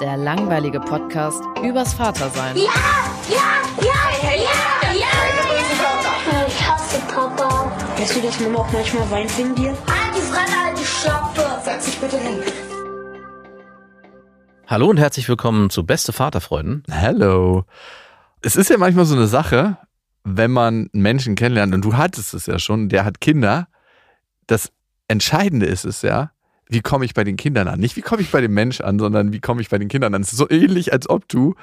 Der langweilige Podcast übers Vatersein. Ja, ja, ja, ja, ja. Ich hasse Papa. Weißt du, dass Mama auch manchmal weint wegen dir? Halt die Fresse, halt die Schlappe. Setz dich bitte hin. Hallo und herzlich willkommen zu Beste Vaterfreuden. Hello. Es ist ja manchmal so eine Sache, wenn man einen Menschen kennenlernt, und du hattest es ja schon, der hat Kinder, das Entscheidende ist es ja, wie komme ich bei den Kindern an? Nicht wie komme ich bei dem Mensch an, sondern wie komme ich bei den Kindern an? Es ist so ähnlich, als ob du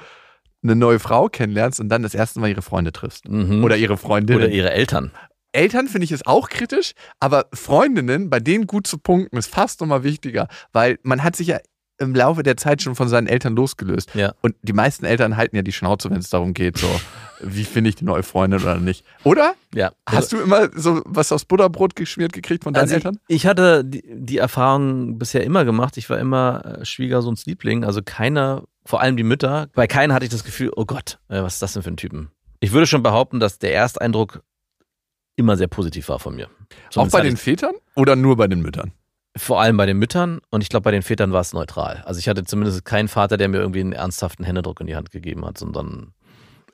eine neue Frau kennenlernst und dann das erste Mal ihre Freunde triffst. Mhm. Oder ihre Freundinnen. Oder ihre Eltern. Eltern finde ich es auch kritisch, aber Freundinnen, bei denen gut zu punkten, ist fast nochmal wichtiger, weil man hat sich ja im Laufe der Zeit schon von seinen Eltern losgelöst. Ja. Und die meisten Eltern halten ja die Schnauze, wenn es darum geht, so, wie finde ich die neue Freundin oder nicht. Oder? Ja. Hast du immer so was aufs Butterbrot geschmiert gekriegt von deinen Also Eltern? ich, ich hatte die, die Erfahrung bisher immer gemacht. Ich war immer äh, Schwiegersohns Liebling. Also keiner, vor allem die Mütter, bei keinen hatte ich das Gefühl, oh Gott, äh, was ist das denn für ein Typen? Ich würde schon behaupten, dass der Ersteindruck immer sehr positiv war von mir. Auch Zumindest bei hatte den Vätern oder nur bei den Müttern? Vor allem bei den Müttern und ich glaube, bei den Vätern war es neutral. Also ich hatte zumindest keinen Vater, der mir irgendwie einen ernsthaften Händedruck in die Hand gegeben hat, sondern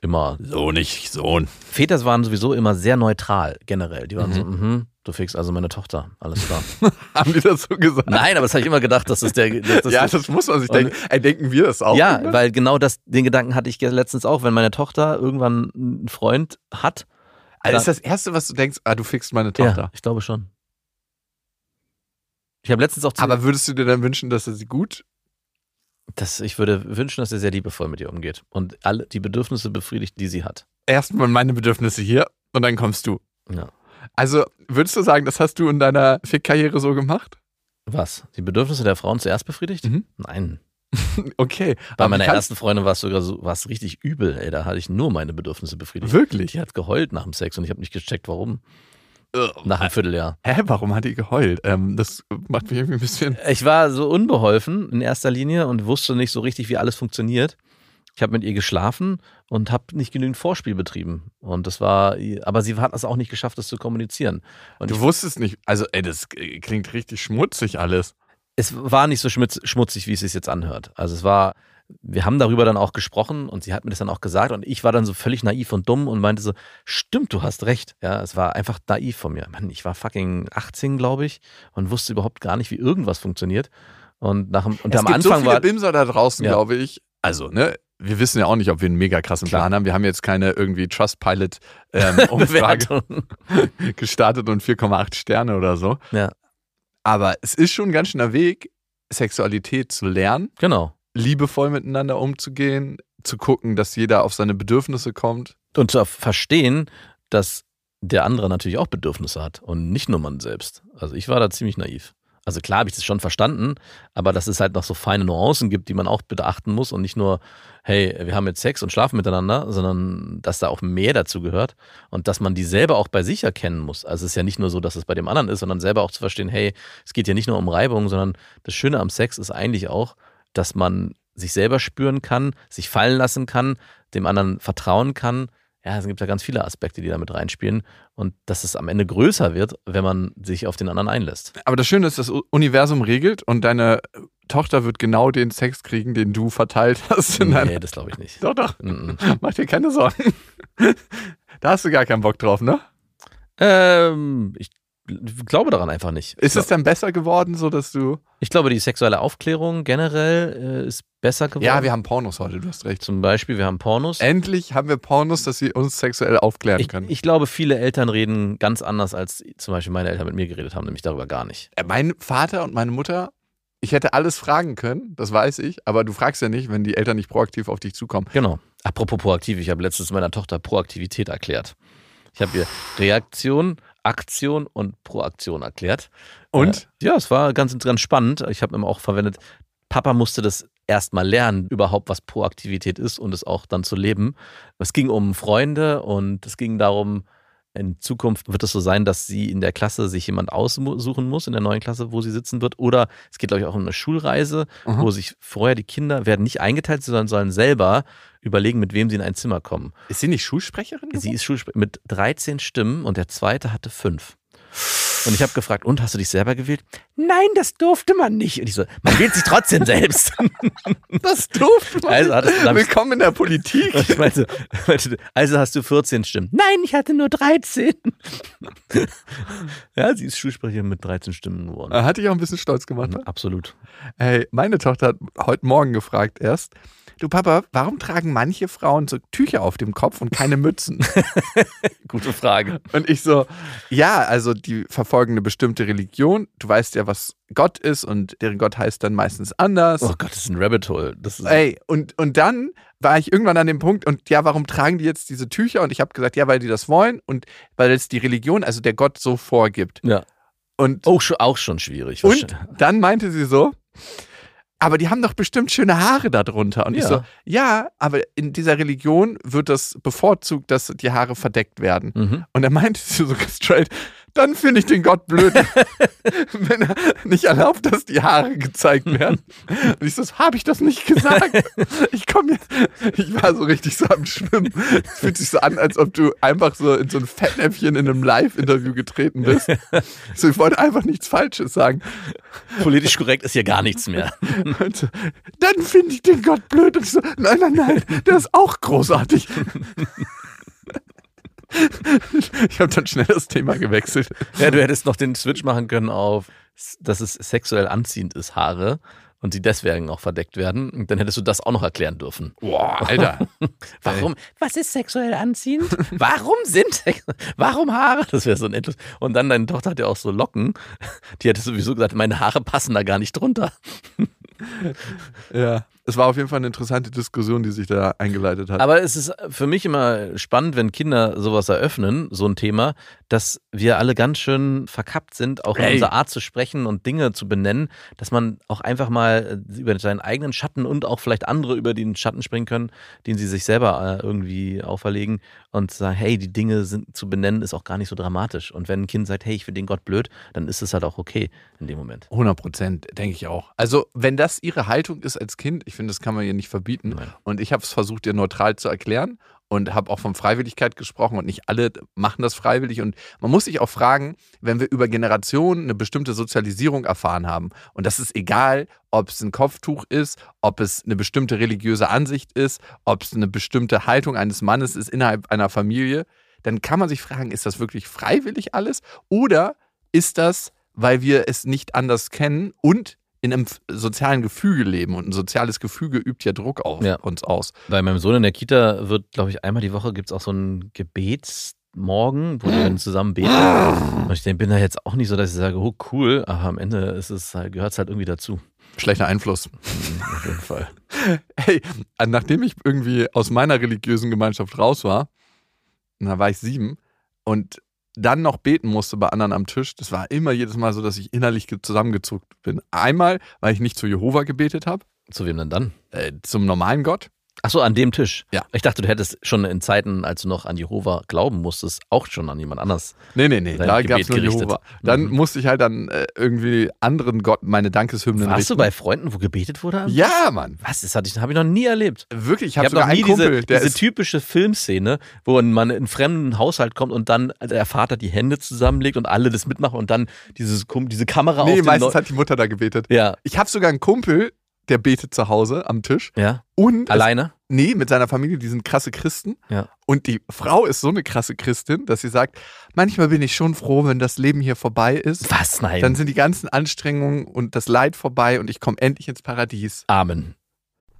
immer. So nicht, Sohn. Väter waren sowieso immer sehr neutral, generell. Die waren Mhm. so, mhm, du fickst also meine Tochter, alles klar. Haben die das so gesagt? Nein, aber das habe ich immer gedacht, dass das der. Dass das ja, das muss man sich denken. Ey, denken wir das auch? ja, immer? weil genau das, den Gedanken hatte ich letztens auch, wenn meine Tochter irgendwann einen Freund hat. also ist das Erste, was du denkst, ah, du fickst meine Ja, Tochter. ich glaube schon. Ich habe letztens auch Aber würdest du dir dann wünschen, dass er sie gut das, ich würde wünschen, dass er sehr liebevoll mit ihr umgeht und alle die Bedürfnisse befriedigt, die sie hat. erstmal meine Bedürfnisse hier und dann kommst du. Ja. Also würdest du sagen, das hast du in deiner Fick-Karriere so gemacht? Was? Die Bedürfnisse der Frauen zuerst befriedigt? Mhm. Nein. Okay. Bei meiner ersten Freundin war es sogar so, war es richtig übel, ey. Da hatte ich nur meine Bedürfnisse befriedigt. Wirklich? Die hat geheult nach dem Sex und ich habe nicht gecheckt, warum. Nach einem Vierteljahr. Hä, warum hat die geheult? Ähm, das macht mich irgendwie ein bisschen. Ich war so unbeholfen in erster Linie und wusste nicht so richtig, wie alles funktioniert. Ich habe mit ihr geschlafen und habe nicht genügend Vorspiel betrieben. Und das war, aber sie hat es auch nicht geschafft, das zu kommunizieren. Und Du wusstest nicht, also ey, das klingt richtig schmutzig alles. es war nicht so schmutz, schmutzig, wie es sich jetzt anhört. Also es war, wir haben darüber dann auch gesprochen und sie hat mir das dann auch gesagt und ich war dann so völlig naiv und dumm und meinte so, stimmt, du hast recht. Ja, es war einfach naiv von mir. Mann, ich war fucking 18, glaube ich, und wusste überhaupt gar nicht, wie irgendwas funktioniert. Und, nach, dem- und es am gibt Anfang so viele war, Bimser da draußen, Ja. glaube ich. Also, ne, wir wissen ja auch nicht, ob wir einen mega krassen Klar. Plan haben. Wir haben jetzt keine irgendwie Trustpilot-Umfrage Bewertung. gestartet und 4,8 Sterne oder so. Ja. Aber es ist schon ein ganz schöner Weg, Sexualität zu lernen. Genau. Liebevoll miteinander umzugehen, zu gucken, dass jeder auf seine Bedürfnisse kommt. Und zu verstehen, dass der andere natürlich auch Bedürfnisse hat und nicht nur man selbst. Also ich war da ziemlich naiv. Also klar habe ich das schon verstanden, aber dass es halt noch so feine Nuancen gibt, die man auch beachten muss und nicht nur, hey, wir haben jetzt Sex und schlafen miteinander, sondern dass da auch mehr dazu gehört und dass man die selber auch bei sich erkennen muss. Also es ist ja nicht nur so, dass es bei dem anderen ist, sondern selber auch zu verstehen, hey, es geht ja nicht nur um Reibung, sondern das Schöne am Sex ist eigentlich auch, dass man sich selber spüren kann, sich fallen lassen kann, dem anderen vertrauen kann. Ja, es gibt ja ganz viele Aspekte, die damit reinspielen und dass es am Ende größer wird, wenn man sich auf den anderen einlässt. Aber das Schöne ist, das Universum regelt und deine Tochter wird genau den Sex kriegen, den du verteilt hast. In Nee, das glaube ich nicht. doch, doch. Mhm. Mach dir keine Sorgen. da hast du gar keinen Bock drauf, ne? Ähm, ich glaube daran einfach nicht. Ist es dann besser geworden, so dass du. Ich glaube, die sexuelle Aufklärung generell äh, ist besser geworden. Ja, wir haben Pornos heute, du hast recht. Zum Beispiel, wir haben Pornos. Endlich haben wir Pornos, dass sie uns sexuell aufklären Ich, können. ich glaube, viele Eltern reden ganz anders, als zum Beispiel meine Eltern mit mir geredet haben, nämlich darüber gar nicht. Äh, mein Vater und meine Mutter, ich hätte alles fragen können, das weiß ich, aber du fragst ja nicht, wenn die Eltern nicht proaktiv auf dich zukommen. Genau. Apropos proaktiv, ich habe letztens meiner Tochter Proaktivität erklärt. Ich habe ihr Reaktion, Aktion und Proaktion erklärt. Und? Äh, ja, es war ganz, ganz spannend. Ich habe immer auch verwendet, Papa musste das erstmal lernen, überhaupt was Proaktivität ist und es auch dann zu leben. Es ging um Freunde und es ging darum, in Zukunft wird es so sein, dass sie in der Klasse sich jemand aussuchen muss, in der neuen Klasse, wo sie sitzen wird. Oder es geht, glaube ich, auch um eine Schulreise, Aha. wo sich vorher die Kinder werden nicht eingeteilt, sondern sollen selber überlegen, mit wem sie in ein Zimmer kommen. Ist sie nicht Schulsprecherin? Sie ist Schulsprecherin mit 13 Stimmen und der zweite hatte fünf. Und ich habe gefragt, und hast du dich selber gewählt? Nein, das durfte man nicht. Und ich so, man wählt sich trotzdem selbst. das durfte man. Also hattest Willkommen in der Politik. Meinte, meinte, also hast du 14 Stimmen. Nein, ich hatte nur 13. ja, sie ist Schulsprecherin mit 13 Stimmen geworden. Äh, Hat dich auch ein bisschen stolz gemacht. Ne? Absolut. Hey, meine Tochter hat heute Morgen gefragt erst, du Papa, warum tragen manche Frauen so Tücher auf dem Kopf und keine Mützen? Gute Frage. Und ich so, ja, also die verfolgen eine bestimmte Religion. Du weißt ja, was Gott ist und deren Gott heißt dann meistens anders. Oh Gott, das ist ein Rabbit Hole. Das ist Ey, und, und dann war ich irgendwann an dem Punkt und ja, warum tragen die jetzt diese Tücher? Und ich habe gesagt, ja, weil die das wollen und weil es die Religion, also der Gott so vorgibt. ja. Und, auch, schon, auch schon schwierig. und dann meinte sie so, aber die haben doch bestimmt schöne Haare darunter. Und ich Ja. so, ja, aber in dieser Religion wird das bevorzugt, dass die Haare verdeckt werden. Mhm. Und er meinte sie so straight, dann finde ich den Gott blöd, wenn er nicht erlaubt, dass die Haare gezeigt werden. Und ich so, habe ich das nicht gesagt? Ich komme jetzt, ich war so richtig so am Schwimmen. Es fühlt sich so an, als ob du einfach so in so ein Fettnäpfchen in einem Live-Interview getreten bist. So, ich wollte einfach nichts Falsches sagen. Politisch korrekt ist hier gar nichts mehr. So, dann finde ich den Gott blöd. Und ich so, nein, nein, nein, der ist auch großartig. Ich habe dann schnell das Thema gewechselt. Ja, du hättest noch den Switch machen können auf, dass es sexuell anziehend ist, Haare. Und die deswegen auch verdeckt werden. Und dann hättest du das auch noch erklären dürfen. Boah, Alter. Warum? Was ist sexuell anziehend? Warum sind Warum Haare? Das wäre so ein endlos. Und dann deine Tochter hat ja auch so Locken. Die hätte sowieso gesagt, meine Haare passen da gar nicht drunter. Ja, es war auf jeden Fall eine interessante Diskussion, die sich da eingeleitet hat. Aber es ist für mich immer spannend, wenn Kinder sowas eröffnen, so ein Thema, dass wir alle ganz schön verkappt sind, auch in Hey. unserer Art zu sprechen und Dinge zu benennen, dass man auch einfach mal äh, über seinen eigenen Schatten und auch vielleicht andere über den Schatten springen können, den sie sich selber äh, irgendwie auferlegen und sagen, hey, die Dinge sind zu benennen, ist auch gar nicht so dramatisch. Und wenn ein Kind sagt, hey, ich finde den Gott blöd, dann ist es halt auch okay in dem Moment. 100 Prozent, denke ich auch. Also, wenn das ihre Haltung ist als Kind, ich finde, das kann man ihr nicht verbieten. Nein. Und ich habe es versucht, ihr neutral zu erklären und habe auch von Freiwilligkeit gesprochen und nicht alle machen das freiwillig. Und man muss sich auch fragen, wenn wir über Generationen eine bestimmte Sozialisierung erfahren haben, und das ist egal, ob es ein Kopftuch ist, ob es eine bestimmte religiöse Ansicht ist, ob es eine bestimmte Haltung eines Mannes ist innerhalb einer Familie, dann kann man sich fragen, ist das wirklich freiwillig alles? Oder ist das, weil wir es nicht anders kennen und in einem sozialen Gefüge leben und ein soziales Gefüge übt ja Druck auf Ja. uns aus. Bei meinem Sohn in der Kita wird, glaube ich, einmal die Woche gibt es auch so einen Gebetsmorgen, wo die dann zusammen beten. Und ich denk, bin da jetzt auch nicht so, dass ich sage, oh cool, aber am Ende ist es halt, gehört es halt irgendwie dazu. Schlechter Einfluss. Auf jeden Fall. Hey, äh, nachdem ich irgendwie aus meiner religiösen Gemeinschaft raus war, da war ich sieben und dann noch beten musste bei anderen am Tisch, das war immer jedes Mal so, dass ich innerlich ge- zusammengezuckt bin. Einmal, weil ich nicht zu Jehova gebetet habe, Zu wem denn dann? äh, zum normalen Gott. Ach so, an dem Tisch. Ja. Ich dachte, du hättest schon in Zeiten, als du noch an Jehova glauben musstest, auch schon an jemand anders. Nee, nee, nee, da gab es nur gerichtet. Jehova. Dann Mhm. musste ich halt dann äh, irgendwie anderen Gott meine Dankeshymnen Warst richten. du bei Freunden, wo gebetet wurde? Ja, Mann. Was? Das hatte ich, habe ich noch nie erlebt. Wirklich, ich habe sogar noch nie einen Kumpel, diese, diese typische Filmszene, wo man in einen fremden Haushalt kommt und dann der Vater die Hände zusammenlegt und alle das mitmachen und dann dieses, diese Kamera Nee, auf den meistens hat die Mutter da gebetet. Ja, Ich habe sogar einen Kumpel, der betet zu Hause am Tisch ja. und Alleine? Nee, mit seiner Familie, die sind krasse Christen. Ja. Und die Frau ist so eine krasse Christin, dass sie sagt, manchmal bin ich schon froh, wenn das Leben hier vorbei ist. Was? Nein. Dann sind die ganzen Anstrengungen und das Leid vorbei und ich komme endlich ins Paradies. Amen.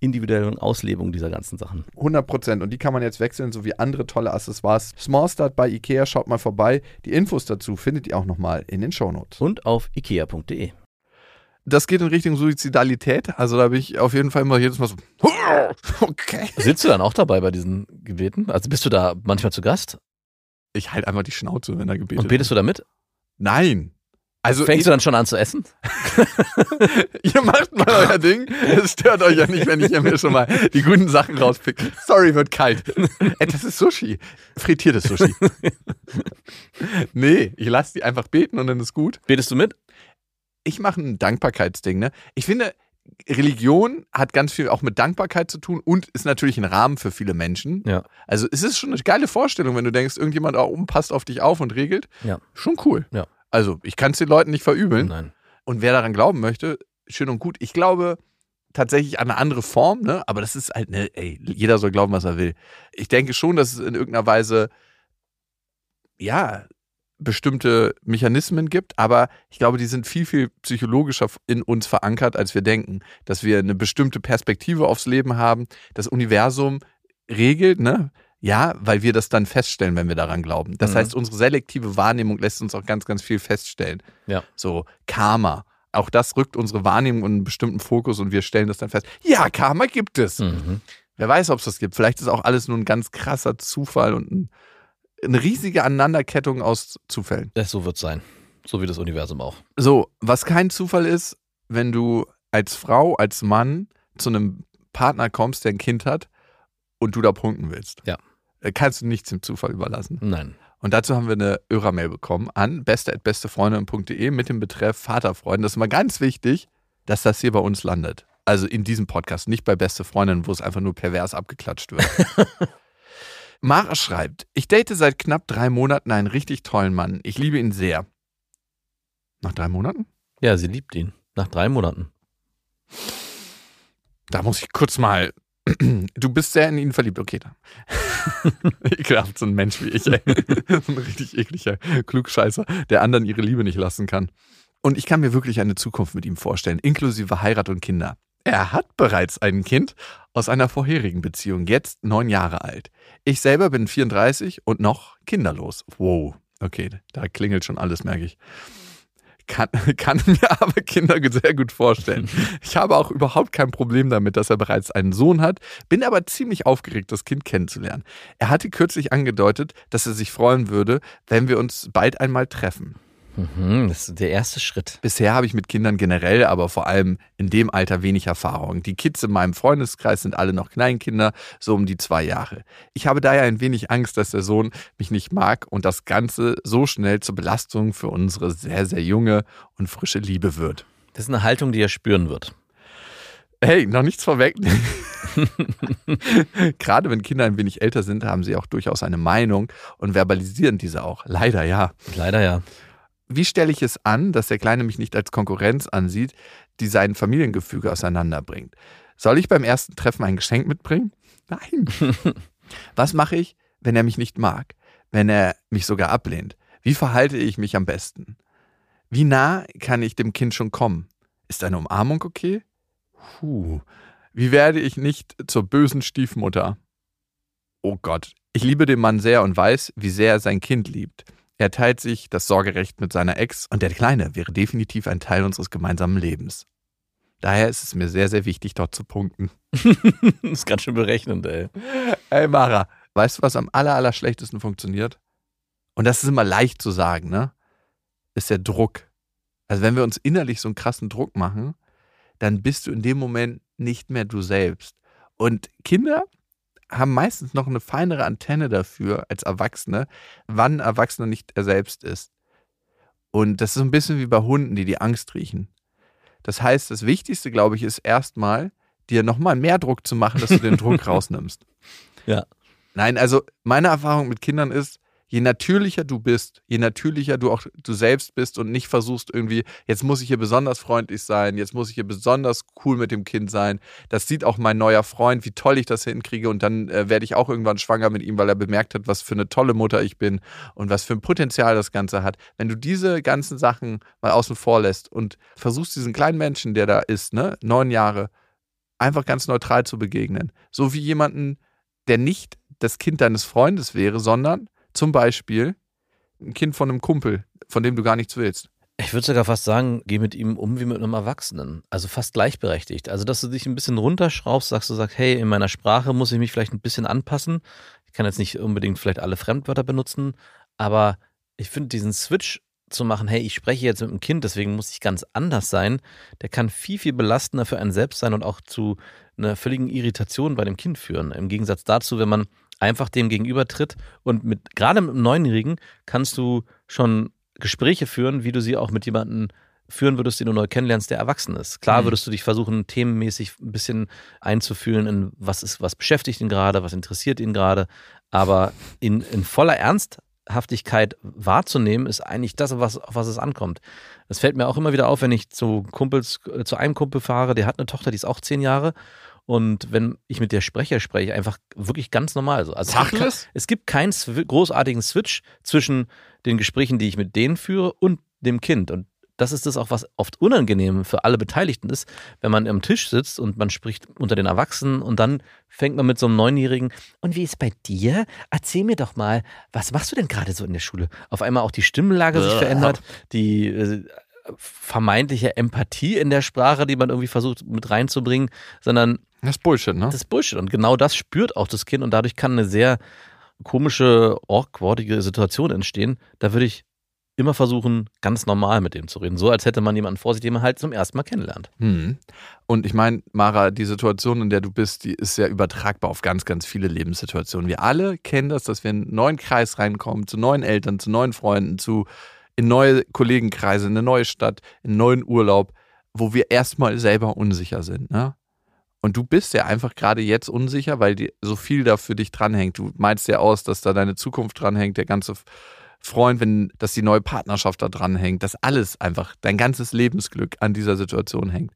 individuellen Auslebung dieser ganzen Sachen. 100 Prozent. Und die kann man jetzt wechseln, sowie andere tolle Accessoires. Small Start bei Ikea, schaut mal vorbei. Die Infos dazu findet ihr auch nochmal in den Shownotes. Und auf ikea.de. Das geht in Richtung Suizidalität. Also da bin ich auf jeden Fall immer jedes Mal so, okay. Sitzt du dann auch dabei bei diesen Gebeten? Also bist du da manchmal zu Gast? Ich halte einfach die Schnauze, wenn er gebetet Und betest du da mit? Nein. Also Fängst du dann schon an zu essen? ihr macht mal euer Ding. Es stört euch ja nicht, wenn ich mir schon mal die guten Sachen rauspicke. Sorry, wird kalt. Ey, das ist Sushi. Frittiertes Sushi. nee, ich lasse die einfach beten und dann ist gut. Betest du mit? ich mache ein Dankbarkeitsding. Ne? Ich finde, Religion hat ganz viel auch mit Dankbarkeit zu tun und ist natürlich ein Rahmen für viele Menschen. Ja. Also es ist schon eine geile Vorstellung, wenn du denkst, irgendjemand da oben passt auf dich auf und regelt. Ja. Schon cool. Ja. Also ich kann es den Leuten nicht verübeln. Nein. Und wer daran glauben möchte, schön und gut. Ich glaube tatsächlich an eine andere Form, ne? aber das ist halt, ne, ey, jeder soll glauben, was er will. Ich denke schon, dass es in irgendeiner Weise, ja, bestimmte Mechanismen gibt, aber ich glaube, die sind viel, viel psychologischer in uns verankert, als wir denken. Dass wir eine bestimmte Perspektive aufs Leben haben, das Universum regelt, ne? Ja, weil wir das dann feststellen, wenn wir daran glauben. Das Mhm. heißt, unsere selektive Wahrnehmung lässt uns auch ganz, ganz viel feststellen. Ja. So Karma. Auch das rückt unsere Wahrnehmung in einen bestimmten Fokus und wir stellen das dann fest. Ja, Karma gibt es. Mhm. Wer weiß, ob es das gibt. Vielleicht ist auch alles nur ein ganz krasser Zufall und ein, eine riesige Aneinanderkettung aus Zufällen. Das so wird sein. So wie das Universum auch. So, was kein Zufall ist, wenn du als Frau, als Mann zu einem Partner kommst, der ein Kind hat und du da punkten willst. Ja. Äh, Kannst du nichts dem Zufall überlassen. Nein. Und dazu haben wir eine Hörermail bekommen an beste.bestefreundin.de mit dem Betreff Vaterfreund. Das ist immer ganz wichtig, dass das hier bei uns landet. Also in diesem Podcast, nicht bei Beste Freundin, wo es einfach nur pervers abgeklatscht wird. Mara schreibt, ich date seit knapp drei Monaten einen richtig tollen Mann. Ich liebe ihn sehr. Nach drei Monaten? Ja, sie liebt ihn. Nach drei Monaten. Da muss ich kurz mal. Du bist sehr in ihn verliebt, okay. Ekelhaft, so ein Mensch wie ich, ey. So ein richtig ekliger Klugscheißer, der anderen ihre Liebe nicht lassen kann. Und ich kann mir wirklich eine Zukunft mit ihm vorstellen, inklusive Heirat und Kinder. Er hat bereits ein Kind aus einer vorherigen Beziehung, jetzt neun Jahre alt. Ich selber bin 34 und noch kinderlos. Wow, okay, da klingelt schon alles, merke ich. Kann, kann mir aber Kinder sehr gut vorstellen. Ich habe auch überhaupt kein Problem damit, dass er bereits einen Sohn hat, bin aber ziemlich aufgeregt, das Kind kennenzulernen. Er hatte kürzlich angedeutet, dass er sich freuen würde, wenn wir uns bald einmal treffen. Mhm, das ist der erste Schritt. Bisher habe ich mit Kindern generell, aber vor allem in dem Alter wenig Erfahrung. Die Kids in meinem Freundeskreis sind alle noch Kleinkinder, so um die zwei Jahre. Ich habe daher ein wenig Angst, dass der Sohn mich nicht mag und das Ganze so schnell zur Belastung für unsere sehr, sehr junge und frische Liebe wird. Das ist eine Haltung, die er spüren wird. Hey, noch nichts vorweg. Gerade wenn Kinder ein wenig älter sind, haben sie auch durchaus eine Meinung und verbalisieren diese auch. Leider ja. Leider ja. Wie stelle ich es an, dass der Kleine mich nicht als Konkurrenz ansieht, die sein Familiengefüge auseinanderbringt? Soll ich beim ersten Treffen ein Geschenk mitbringen? Nein. Was mache ich, wenn er mich nicht mag? Wenn er mich sogar ablehnt? Wie verhalte ich mich am besten? Wie nah kann ich dem Kind schon kommen? Ist eine Umarmung okay? Puh. Wie werde ich nicht zur bösen Stiefmutter? Oh Gott, ich liebe den Mann sehr und weiß, wie sehr er sein Kind liebt. Er teilt sich das Sorgerecht mit seiner Ex und der Kleine wäre definitiv ein Teil unseres gemeinsamen Lebens. Daher ist es mir sehr, sehr wichtig, dort zu punkten. das ist ganz schön berechnend, ey. Ey, Mara, weißt du, was am aller, aller schlechtesten funktioniert? Und das ist immer leicht zu sagen, ne? Ist der Druck. Also, wenn wir uns innerlich so einen krassen Druck machen, dann bist du in dem Moment nicht mehr du selbst. Und Kinder haben meistens noch eine feinere Antenne dafür als Erwachsene, wann Erwachsener nicht er selbst ist. Und das ist so ein bisschen wie bei Hunden, die die Angst riechen. Das heißt, das Wichtigste, glaube ich, ist erstmal, dir nochmal mehr Druck zu machen, dass du den Druck rausnimmst. Ja. Nein, also meine Erfahrung mit Kindern ist, je natürlicher du bist, je natürlicher du auch du selbst bist und nicht versuchst irgendwie, jetzt muss ich hier besonders freundlich sein, jetzt muss ich hier besonders cool mit dem Kind sein. Das sieht auch mein neuer Freund, wie toll ich das hinkriege und dann äh, werde ich auch irgendwann schwanger mit ihm, weil er bemerkt hat, was für eine tolle Mutter ich bin und was für ein Potenzial das Ganze hat. Wenn du diese ganzen Sachen mal außen vor lässt und versuchst diesen kleinen Menschen, der da ist, ne, neun Jahre, einfach ganz neutral zu begegnen. So wie jemanden, der nicht das Kind deines Freundes wäre, sondern zum Beispiel ein Kind von einem Kumpel, von dem du gar nichts willst. Ich würde sogar fast sagen, geh mit ihm um wie mit einem Erwachsenen. Also fast gleichberechtigt. Also, dass du dich ein bisschen runterschraubst, sagst du, sagst, hey, in meiner Sprache muss ich mich vielleicht ein bisschen anpassen. Ich kann jetzt nicht unbedingt vielleicht alle Fremdwörter benutzen, aber ich finde diesen Switch zu machen, hey, ich spreche jetzt mit einem Kind, deswegen muss ich ganz anders sein, der kann viel, viel belastender für einen selbst sein und auch zu einer völligen Irritation bei dem Kind führen. Im Gegensatz dazu, wenn man einfach dem gegenüber tritt und mit gerade mit einem Neunjährigen kannst du schon Gespräche führen, wie du sie auch mit jemandem führen würdest, den du neu kennenlernst, der erwachsen ist. Klar Mhm. würdest du dich versuchen, themenmäßig ein bisschen einzufühlen in was ist, was beschäftigt ihn gerade, was interessiert ihn gerade, aber in, in voller Ernsthaftigkeit wahrzunehmen, ist eigentlich das, was, auf was es ankommt. Das fällt mir auch immer wieder auf, wenn ich zu Kumpels, äh, zu einem Kumpel fahre, der hat eine Tochter, die ist auch zehn Jahre. Und wenn ich mit der Sprecher spreche, einfach wirklich ganz normal so. Also es gibt Tacheles? es gibt keinen großartigen Switch zwischen den Gesprächen, die ich mit denen führe und dem Kind. Und das ist das auch, was oft unangenehm für alle Beteiligten ist, wenn man am Tisch sitzt und man spricht unter den Erwachsenen und dann fängt man mit so einem Neunjährigen, und wie ist bei dir? Erzähl mir doch mal, was machst du denn gerade so in der Schule? Auf einmal auch die Stimmlage sich verändert, die äh, vermeintliche Empathie in der Sprache, die man irgendwie versucht mit reinzubringen, sondern Das ist Bullshit, ne? das ist Bullshit. Und genau das spürt auch das Kind und dadurch kann eine sehr komische, awkwardige Situation entstehen. Da würde ich immer versuchen, ganz normal mit dem zu reden. So, als hätte man jemanden vor sich, den man halt zum ersten Mal kennenlernt. Hm. Und ich meine, Mara, die Situation, in der du bist, die ist ja übertragbar auf ganz, ganz viele Lebenssituationen. Wir alle kennen das, dass wir in einen neuen Kreis reinkommen, zu neuen Eltern, zu neuen Freunden, zu in neue Kollegenkreise, in eine neue Stadt, in einen neuen Urlaub, wo wir erstmal selber unsicher sind. Ne? Und du bist ja einfach gerade jetzt unsicher, weil die, so viel da für dich dranhängt. Du meinst ja aus, dass da deine Zukunft dranhängt, der ganze Freund, wenn, dass die neue Partnerschaft da dranhängt, dass alles einfach, dein ganzes Lebensglück an dieser Situation hängt.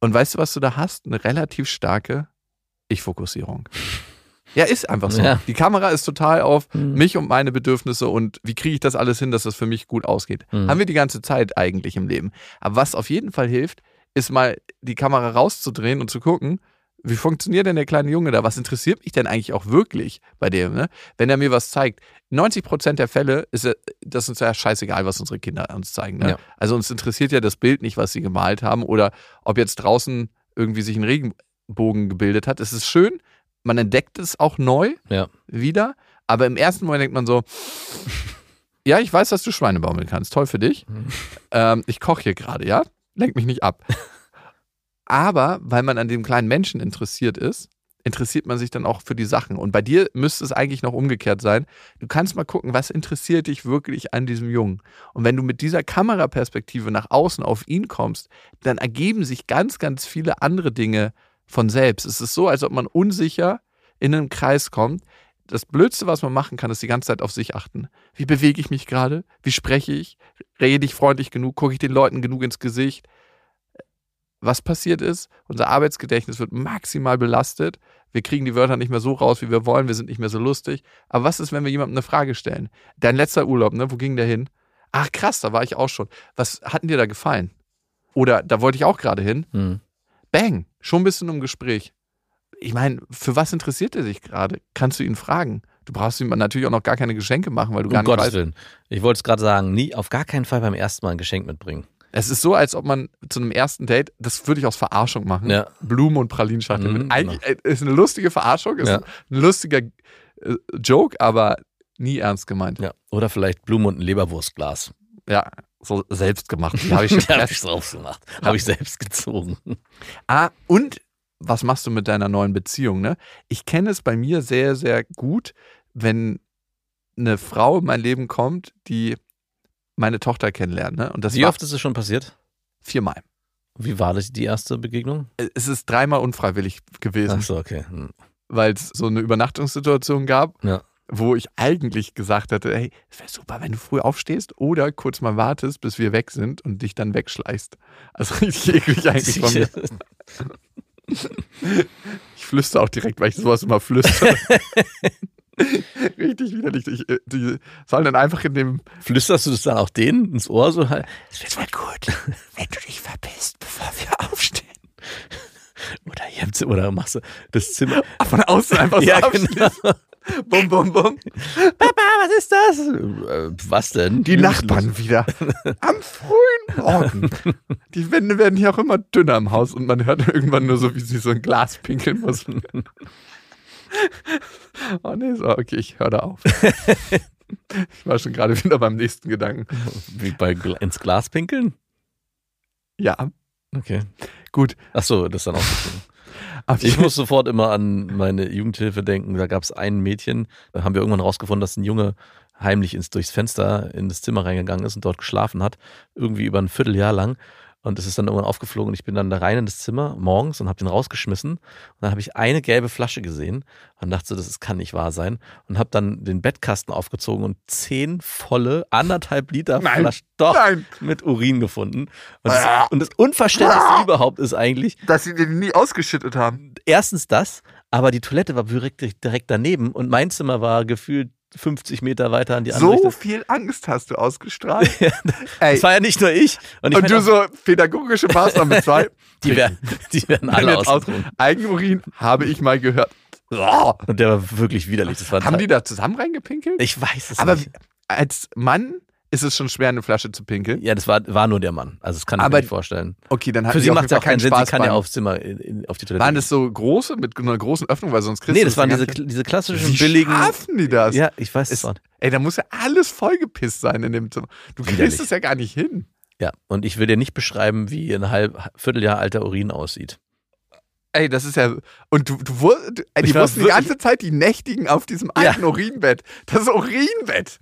Und weißt du, was du da hast? Eine relativ starke Ich-Fokussierung. Ja, ist einfach so. Ja. Die Kamera ist total auf Mhm. mich und meine Bedürfnisse und wie kriege ich das alles hin, dass das für mich gut ausgeht. Mhm. Haben wir die ganze Zeit eigentlich im Leben. Aber was auf jeden Fall hilft, ist mal die Kamera rauszudrehen und zu gucken, wie funktioniert denn der kleine Junge da? Was interessiert mich denn eigentlich auch wirklich bei dem, ne? Wenn er mir was zeigt. 90 Prozent der Fälle ist das uns ja scheißegal, was unsere Kinder uns zeigen. Ne? Ja. Also uns interessiert ja das Bild nicht, was sie gemalt haben oder ob jetzt draußen irgendwie sich ein Regenbogen gebildet hat. Es ist schön, man entdeckt es auch neu Ja. wieder, aber im ersten Moment denkt man so, ja, ich weiß, dass du Schweine baumeln kannst. Toll für dich. Mhm. Ähm, ich koche hier gerade, ja? Lenk mich nicht ab. Aber weil man an dem kleinen Menschen interessiert ist, interessiert man sich dann auch für die Sachen. Und bei dir müsste es eigentlich noch umgekehrt sein. Du kannst mal gucken, was interessiert dich wirklich an diesem Jungen. Und wenn du mit dieser Kameraperspektive nach außen auf ihn kommst, dann ergeben sich ganz, ganz viele andere Dinge von selbst. Es ist so, als ob man unsicher in einen Kreis kommt. Das Blödste, was man machen kann, ist die ganze Zeit auf sich achten. Wie bewege ich mich gerade? Wie spreche ich? Rede ich freundlich genug? Gucke ich den Leuten genug ins Gesicht? Was passiert ist, unser Arbeitsgedächtnis wird maximal belastet. Wir kriegen die Wörter nicht mehr so raus, wie wir wollen. Wir sind nicht mehr so lustig. Aber was ist, wenn wir jemandem eine Frage stellen? Dein letzter Urlaub, ne? Wo ging der hin? Ach krass, da war ich auch schon. Was hat denn dir da gefallen? Oder da wollte ich auch gerade hin. Hm. Bang, schon bist du in einem Gespräch. Ich meine, für was interessiert er sich gerade? Kannst du ihn fragen? Du brauchst ihm natürlich auch noch gar keine Geschenke machen, weil du gar Um nicht Gottes weißt. Willen. Ich wollte es gerade sagen, nie, auf gar keinen Fall beim ersten Mal ein Geschenk mitbringen. Es ist so, als ob man zu einem ersten Date, das würde ich aus Verarschung machen, Ja. Blumen und Pralinschachtel Mhm, mit. Eigentlich äh, ist eine lustige Verarschung, ist Ja. ein lustiger äh, Joke, aber nie ernst gemeint. Ja. Oder vielleicht Blumen und ein Leberwurstglas. Ja, so selbst gemacht. Die habe ich fest. ich drauf gemacht. Habe ich selbst gezogen. Ah, und was machst du mit deiner neuen Beziehung, ne? Ich kenne es bei mir sehr, sehr gut, wenn eine Frau in mein Leben kommt, die meine Tochter kennenlernt, ne? Und das Wie oft ist es schon passiert? viermal. Wie war das die erste Begegnung? Es ist dreimal unfreiwillig gewesen, Achso, okay. Hm. weil es so eine Übernachtungssituation gab, Ja. wo ich eigentlich gesagt hätte, hey, es wäre super, wenn du früh aufstehst oder kurz mal wartest, bis wir weg sind und dich dann wegschleißt. Also richtig eklig eigentlich von mir. Ich flüstere auch direkt, weil ich sowas immer flüstere. Richtig widerlich. Ich, äh, die sollen dann einfach in dem. Flüsterst du das dann auch denen ins Ohr so halt? Es wird gut, wenn du dich verpisst, bevor wir aufstehen. Oder, ihr habt, oder machst du das Zimmer? Von außen einfach so ja, genau. Bum, bum, bum. Papa, was ist das? Äh, was denn? Die Nachbarn wieder. Am frühen Morgen. Die Wände werden hier auch immer dünner im Haus und man hört irgendwann nur so, wie sie so ein Glas pinkeln muss. Oh nee, so, okay, ich höre da auf. Ich war schon gerade wieder beim nächsten Gedanken. Wie bei ins Glas pinkeln? Ja, Okay. gut. Ach so, das ist dann auch. gezogen. Ich muss sofort immer an meine Jugendhilfe denken. Da gab es ein Mädchen, da haben wir irgendwann rausgefunden, dass ein Junge heimlich ins, durchs Fenster in das Zimmer reingegangen ist und dort geschlafen hat. Irgendwie über ein Vierteljahr lang. Und es ist dann irgendwann aufgeflogen und ich bin dann da rein in das Zimmer morgens und habe den rausgeschmissen. Und dann habe ich eine gelbe Flasche gesehen und dachte so, das kann nicht wahr sein. Und habe dann den Bettkasten aufgezogen und zehn volle, anderthalb Liter Nein. Flaschen doch, Nein. mit Urin gefunden. Und das, und das Unverständlichste überhaupt ist eigentlich, dass sie den nie ausgeschüttet haben. erstens das, aber die Toilette war direkt, direkt daneben und mein Zimmer war gefühlt 50 Meter weiter an die andere So Richtung. viel Angst hast du ausgestrahlt. Das war ja nicht nur ich. Und, ich und du so pädagogische Maßnahme zwei. die, werden, die werden alle jetzt aus ausgetrunken. Eigenurin habe ich mal gehört. Und der war wirklich widerlich. Haben die da zusammen reingepinkelt? ich weiß es Aber nicht. als Mann ist es schon schwer, eine Flasche zu pinkeln. Ja, das war, war nur der Mann. Also das kann ich Aber mir nicht vorstellen. Okay, dann hat Für sie macht es ja keinen Sinn. Sie kann ja aufs Zimmer, in, in, auf die Toilette. Waren das so große mit einer großen Öffnung, weil sonst kriegst nee, du das waren diese, nicht- diese klassischen Wie billigen. schaffen die das? Ja, ich weiß Es- war. Ey, da muss ja alles vollgepisst sein in dem Zimmer. Du kriegst es ja gar nicht hin. Ja, und ich will dir nicht beschreiben, wie ein halb, Vierteljahr alter Urin aussieht. Ey, das ist ja. Und du, du, du ey, die wussten die ganze Zeit, die nächtigen auf diesem Ja. alten Urinbett. Das Urinbett.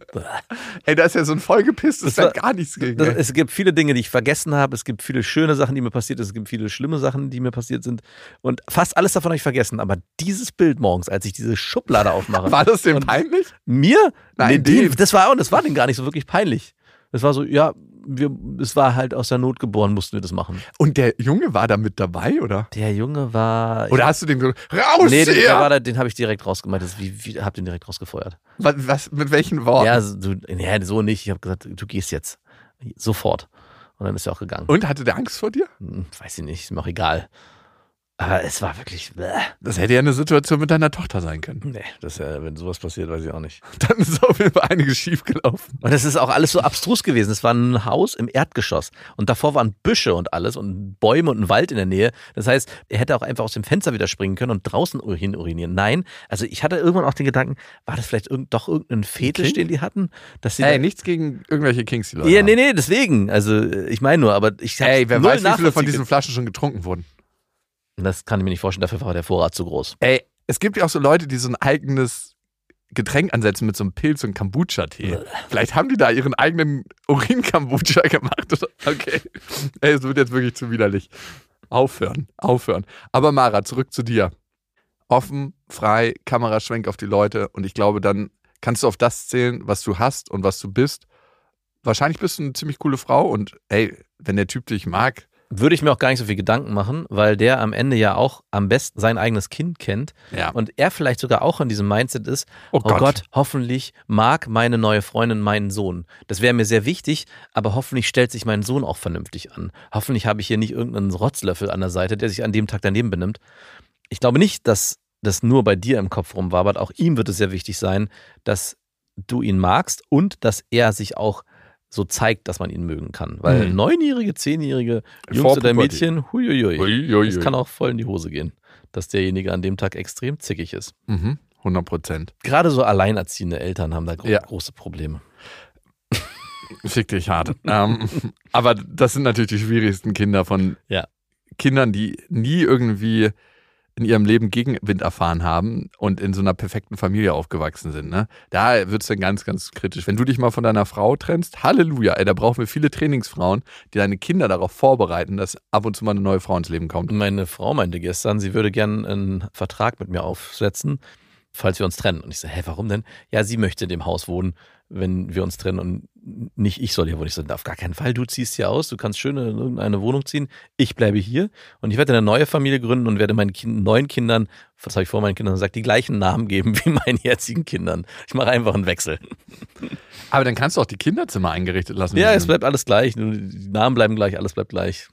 Ey, da ist ja so ein vollgepisstes Bett gar nichts gegen. Das, es gibt viele Dinge, die ich vergessen habe. Es gibt viele schöne Sachen, die mir passiert sind. Es gibt viele schlimme Sachen, die mir passiert sind. Und fast alles davon habe ich vergessen. Aber dieses Bild morgens, als ich diese Schublade aufmache, War das dem peinlich? mir? Nein, dem, dem. das war auch, das war denen gar nicht so wirklich peinlich. Das war so, ja, wir, es war halt aus der Not geboren, mussten wir das machen. Und der Junge war da mit dabei, oder? Der Junge war. Oder hast du den so, raus nee, den, da, den habe ich direkt rausgemacht. Das, wie, wie, hab den direkt rausgefeuert. was, was, mit welchen Worten? Ja, so, ja, so nicht. Ich habe gesagt, du gehst jetzt. Sofort. Und dann ist er auch gegangen. Und hatte der Angst vor dir? Hm, Weiß ich nicht, ist mir auch egal. Aber es war wirklich. Bäh. Das hätte ja eine Situation mit deiner Tochter sein können. Nee, das ist ja, wenn sowas passiert, weiß ich auch nicht. Dann ist auf jeden Fall einiges schiefgelaufen. Und es ist auch alles so abstrus gewesen. Es war ein Haus im Erdgeschoss und davor waren Büsche und alles und Bäume und ein Wald in der Nähe. Das heißt, er hätte auch einfach aus dem Fenster wieder springen können und draußen hin urinieren. Nein, also ich hatte irgendwann auch den Gedanken, war das vielleicht irgend, doch irgendein Fetisch, den die hatten? Dass sie Ey, nichts gegen irgendwelche Kings, die Leute Ja, nee, nee, deswegen. Also ich meine nur, aber ich Ey, wer null weiß, wie viele von diesen Flaschen schon getrunken wurden. Das kann ich mir nicht vorstellen, dafür war der Vorrat zu groß. Ey, es gibt ja auch so Leute, die so ein eigenes Getränk ansetzen mit so einem Pilz und Kombucha-Tee. Vielleicht haben die da ihren eigenen Urin-Kombucha gemacht. oder- Okay. Ey, es wird jetzt wirklich zu widerlich. Aufhören, aufhören. Aber Mara, zurück zu dir. Offen, frei, Kameraschwenk auf die Leute und ich glaube, dann kannst du auf das zählen, was du hast und was du bist. Wahrscheinlich bist du eine ziemlich coole Frau und ey, wenn der Typ dich mag, würde ich mir auch gar nicht so viel Gedanken machen, weil der am Ende ja auch am besten sein eigenes Kind kennt Ja. und er vielleicht sogar auch in diesem Mindset ist, Oh oh Gott. Gott, hoffentlich mag meine neue Freundin meinen Sohn. Das wäre mir sehr wichtig, aber hoffentlich stellt sich mein Sohn auch vernünftig an. Hoffentlich habe ich hier nicht irgendeinen Rotzlöffel an der Seite, der sich an dem Tag daneben benimmt. Ich glaube nicht, dass das nur bei dir im Kopf rumwabert. Auch ihm wird es sehr wichtig sein, dass du ihn magst und dass er sich auch so zeigt, dass man ihn mögen kann. Weil Mhm. neunjährige, zehnjährige Jungs Vor oder. Mädchen, huiuiui. Uiuiui. Es kann auch voll in die Hose gehen, dass derjenige an dem Tag extrem zickig ist. Mhm. 100 Prozent. Gerade so alleinerziehende Eltern haben da gro Ja. große Probleme. Fick dich hart. ähm, aber das sind natürlich die schwierigsten Kinder von Ja. Kindern, die nie irgendwie in ihrem Leben Gegenwind erfahren haben und in so einer perfekten Familie aufgewachsen sind. Ne? Da wird es dann ganz, ganz kritisch. Wenn du dich mal von deiner Frau trennst, Halleluja, ey, da brauchen wir viele Trainingsfrauen, die deine Kinder darauf vorbereiten, dass ab und zu mal eine neue Frau ins Leben kommt. Meine Frau meinte gestern, sie würde gern einen Vertrag mit mir aufsetzen, falls wir uns trennen. Und ich so, hä, warum denn? Ja, sie möchte in dem Haus wohnen, wenn wir uns trennen und nicht ich soll hier wohnen. Ich so, auf gar keinen Fall, du ziehst hier aus, du kannst schön in irgendeine Wohnung ziehen, ich bleibe hier und ich werde eine neue Familie gründen und werde meinen kind, neuen Kindern, was habe ich vor meinen Kindern gesagt, die gleichen Namen geben wie meinen jetzigen Kindern. Ich mache einfach einen Wechsel. Aber dann kannst du auch die Kinderzimmer eingerichtet lassen. Ja, es bleibt alles gleich, die Namen bleiben gleich, alles bleibt gleich.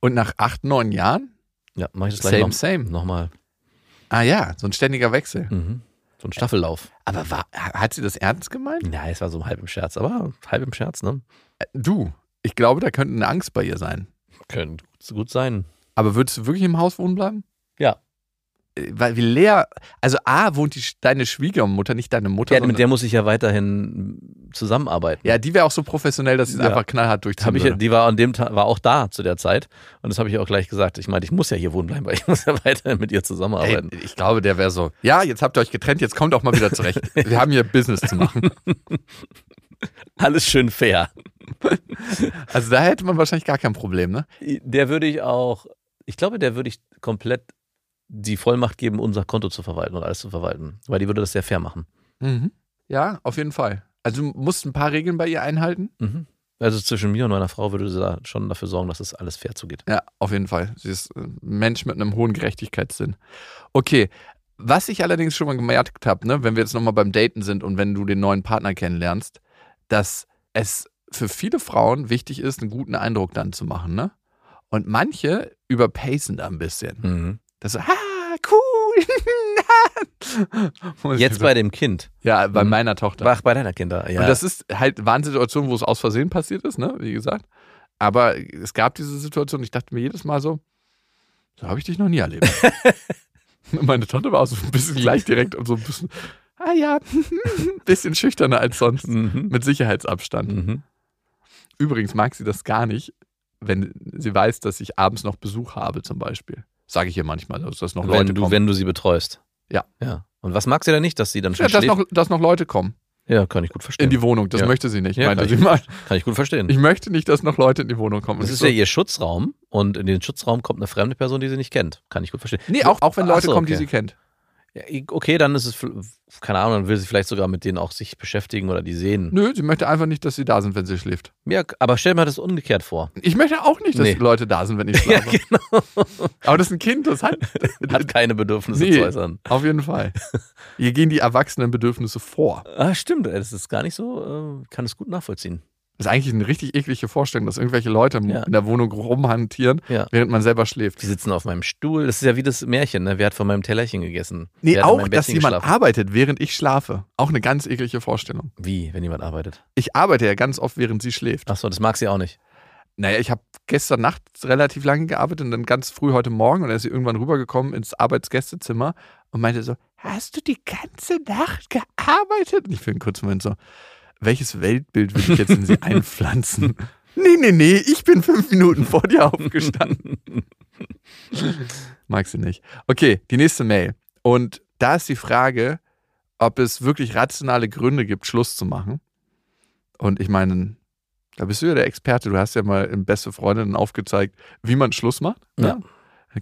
Und nach acht, neun Jahren? Ja, mache ich das gleich Same, noch, same. nochmal. Ah ja, so ein ständiger Wechsel. Mhm. So ein Staffellauf. Aber war, hat sie das ernst gemeint? Ja, es war so halb im Scherz, aber halb im Scherz, ne? Äh, Du, ich glaube, da könnte eine Angst bei ihr sein. Könnte gut sein. Aber würdest du wirklich im Haus wohnen bleiben? Ja. Weil wie leer, also A, wohnt die, deine Schwiegermutter, nicht deine Mutter. Ja, mit der muss ich ja weiterhin zusammenarbeiten. ja, die wäre auch so professionell, dass sie es Ja. einfach knallhart durchziehen ich, die war an dem Tag, war auch da zu der Zeit. Und das habe ich auch gleich gesagt. Ich meinte, ich muss ja hier wohnen bleiben, weil ich muss ja weiterhin mit ihr Ey, zusammenarbeiten. ich glaube, der wäre so, ja, jetzt habt ihr euch getrennt, jetzt kommt auch mal wieder zurecht. Wir haben hier Business zu machen. Alles schön fair. Also da hätte man wahrscheinlich gar kein Problem, ne? Der würde ich auch, ich glaube, der würde ich komplett die Vollmacht geben, unser Konto zu verwalten und alles zu verwalten. Weil die würde das sehr fair machen. Mhm. Ja, auf jeden Fall. Also du musst ein paar Regeln bei ihr einhalten. Mhm. Also zwischen mir und meiner Frau würde sie da schon dafür sorgen, dass es alles fair zugeht. Ja, auf jeden Fall. Sie ist ein Mensch mit einem hohen Gerechtigkeitssinn. Okay, was ich allerdings schon mal gemerkt habe, ne, wenn wir jetzt nochmal beim Daten sind und wenn du den neuen Partner kennenlernst, dass es für viele Frauen wichtig ist, einen guten Eindruck dann zu machen, ne? Und manche überpacen da ein bisschen. Mhm. Das so, ah, cool. Jetzt bei dem Kind. Ja, bei Mhm. meiner Tochter. Ach, bei deiner Kinder. Ja. Und das ist halt, waren Situationen, wo es aus Versehen passiert ist, ne, wie gesagt. Aber es gab diese Situation, ich dachte mir jedes Mal so, so habe ich dich noch nie erlebt. Meine Tochter war auch so ein bisschen gleich direkt und so ein bisschen, ah ja, ein bisschen schüchterner als sonst, mhm. mit Sicherheitsabstand. Mhm. Übrigens mag sie das gar nicht, wenn sie weiß, dass ich abends noch Besuch habe, zum Beispiel. Sage ich ihr manchmal, dass noch Leute Wenn du, kommen. wenn du sie betreust. Ja. Ja. Und was mag sie denn nicht, dass sie dann schon ja, dass, noch, dass noch Leute kommen ja, kann ich gut verstehen. in die Wohnung. Das Ja. möchte sie nicht, Ja, meinte kann sie ich- mal. kann ich gut verstehen. Ich möchte nicht, dass noch Leute in die Wohnung kommen. das ist ich ja ihr Schutzraum und in den Schutzraum kommt eine fremde Person, die sie nicht kennt. Kann ich gut verstehen. Nee, auch, auch wenn Leute so, kommen, die okay. sie kennt. Ja, okay, dann ist es, keine Ahnung, dann will sie vielleicht sogar mit denen auch sich beschäftigen oder die sehen. Nö, sie möchte einfach nicht, dass sie da sind, wenn sie schläft. Ja, aber stell mal das umgekehrt vor. Ich möchte auch nicht, dass Nee. die Leute da sind, wenn ich Ja, schlafe. genau. Aber das ist ein Kind, das hat. Hat keine Bedürfnisse Nee. zu äußern. Auf jeden Fall. Hier gehen die erwachsenen Bedürfnisse vor. Ah, stimmt, das ist gar nicht so, äh, kann es gut nachvollziehen. Das ist eigentlich eine richtig eklige Vorstellung, dass irgendwelche Leute Ja. in der Wohnung rumhantieren, Ja. während man selber schläft. Die sitzen auf meinem Stuhl. Das ist ja wie das Märchen, ne? Wer hat von meinem Tellerchen gegessen? Nee, Wer auch, dass jemand geschlafen? arbeitet, während ich schlafe. Auch eine ganz eklige Vorstellung. Wie, wenn jemand arbeitet? Ich arbeite ja ganz oft, während sie schläft. Achso, das mag sie auch nicht. Naja, ich habe gestern Nacht relativ lange gearbeitet und dann ganz früh heute Morgen und dann ist sie irgendwann rübergekommen ins Arbeitsgästezimmer und meinte so, hast du die ganze Nacht gearbeitet? Und ich für einen kurzen Moment so, welches Weltbild will ich jetzt in sie einpflanzen? Nee, nee, nee, ich bin fünf Minuten vor dir aufgestanden. Mag sie nicht. Okay, die nächste Mail. Und da ist die Frage, ob es wirklich rationale Gründe gibt, Schluss zu machen. Und ich meine, da bist du ja der Experte. Du hast ja mal in Beste Freundinnen aufgezeigt, wie man Schluss macht. ne? Ja. Da